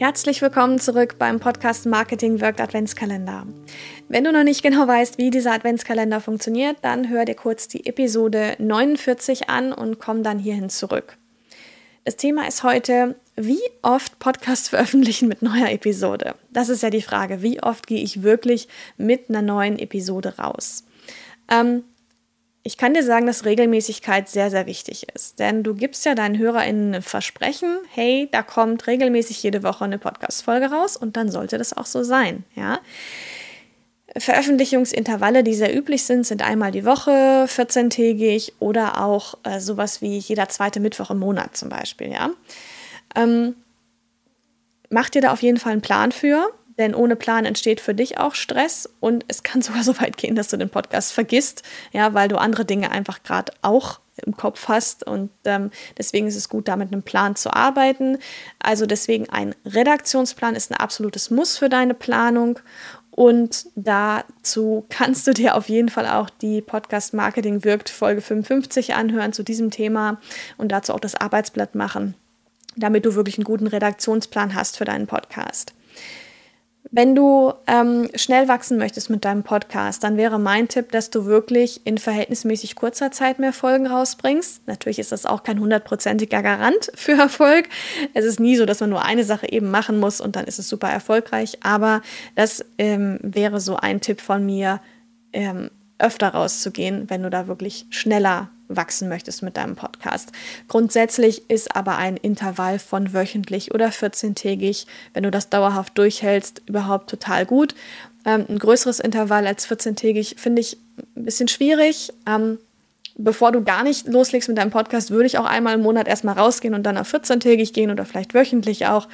Herzlich willkommen zurück beim Podcast Marketing Wirkt Adventskalender. Wenn du noch nicht genau weißt, wie dieser Adventskalender funktioniert, dann hör dir kurz die Episode 49 an und komm dann hierhin zurück. Das Thema ist heute, wie oft Podcast veröffentlichen mit neuer Episode. Das ist ja die Frage, wie oft gehe ich wirklich mit einer neuen Episode raus? Ähm, ich kann dir sagen, dass Regelmäßigkeit sehr, sehr wichtig ist. Denn du gibst ja deinen HörerInnen ein Versprechen, hey, da kommt regelmäßig jede Woche eine Podcast-Folge raus und dann sollte das auch so sein, ja. Veröffentlichungsintervalle, die sehr üblich sind, sind einmal die Woche, 14-tägig oder auch äh, sowas wie jeder zweite Mittwoch im Monat zum Beispiel, ja. Ähm, mach dir da auf jeden Fall einen Plan für. Denn ohne Plan entsteht für dich auch Stress und es kann sogar so weit gehen, dass du den Podcast vergisst, ja, weil du andere Dinge einfach gerade auch im Kopf hast und ähm, deswegen ist es gut, da mit einem Plan zu arbeiten. Also deswegen ein Redaktionsplan ist ein absolutes Muss für deine Planung und dazu kannst du dir auf jeden Fall auch die Podcast Marketing wirkt Folge 55 anhören zu diesem Thema und dazu auch das Arbeitsblatt machen, damit du wirklich einen guten Redaktionsplan hast für deinen Podcast. Wenn du ähm, schnell wachsen möchtest mit deinem Podcast, dann wäre mein Tipp, dass du wirklich in verhältnismäßig kurzer Zeit mehr Folgen rausbringst. Natürlich ist das auch kein hundertprozentiger Garant für Erfolg. Es ist nie so, dass man nur eine Sache eben machen muss und dann ist es super erfolgreich. Aber das ähm, wäre so ein Tipp von mir, ähm, öfter rauszugehen, wenn du da wirklich schneller wachsen möchtest mit deinem Podcast. Grundsätzlich ist aber ein Intervall von wöchentlich oder 14-tägig, wenn du das dauerhaft durchhältst, überhaupt total gut. Ähm, ein größeres Intervall als 14-tägig finde ich ein bisschen schwierig. Ähm, bevor du gar nicht loslegst mit deinem Podcast, würde ich auch einmal im Monat erstmal rausgehen und dann auf 14-tägig gehen oder vielleicht wöchentlich auch.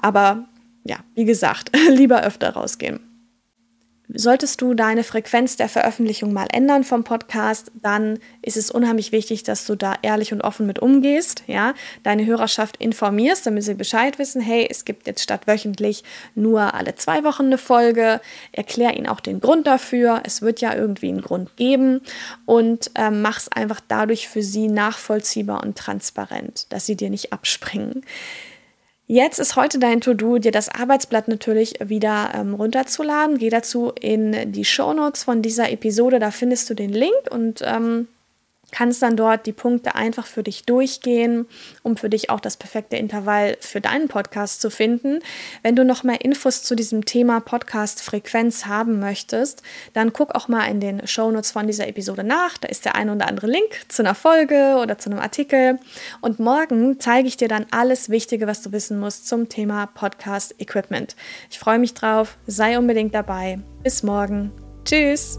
Aber ja, wie gesagt, lieber öfter rausgehen. Solltest du deine Frequenz der Veröffentlichung mal ändern vom Podcast, dann ist es unheimlich wichtig, dass du da ehrlich und offen mit umgehst, ja, deine Hörerschaft informierst, damit sie Bescheid wissen, hey, es gibt jetzt statt wöchentlich nur alle zwei Wochen eine Folge, erklär ihnen auch den Grund dafür, es wird ja irgendwie einen Grund geben. Und äh, mach es einfach dadurch für sie nachvollziehbar und transparent, dass sie dir nicht abspringen. Jetzt ist heute dein To-Do, dir das Arbeitsblatt natürlich wieder ähm, runterzuladen. Geh dazu in die Show Notes von dieser Episode, da findest du den Link und ähm, kannst dann dort die Punkte einfach für dich durchgehen, um für dich auch das perfekte Intervall für deinen Podcast zu finden. Wenn du noch mehr Infos zu diesem Thema Podcast-Frequenz haben möchtest, dann guck auch mal in den Shownotes von dieser Episode nach. Da ist der ein oder andere Link zu einer Folge oder zu einem Artikel. Und morgen zeige ich dir dann alles Wichtige, was du wissen musst zum Thema Podcast-Equipment. Ich freue mich drauf. Sei unbedingt dabei. Bis morgen. Tschüss.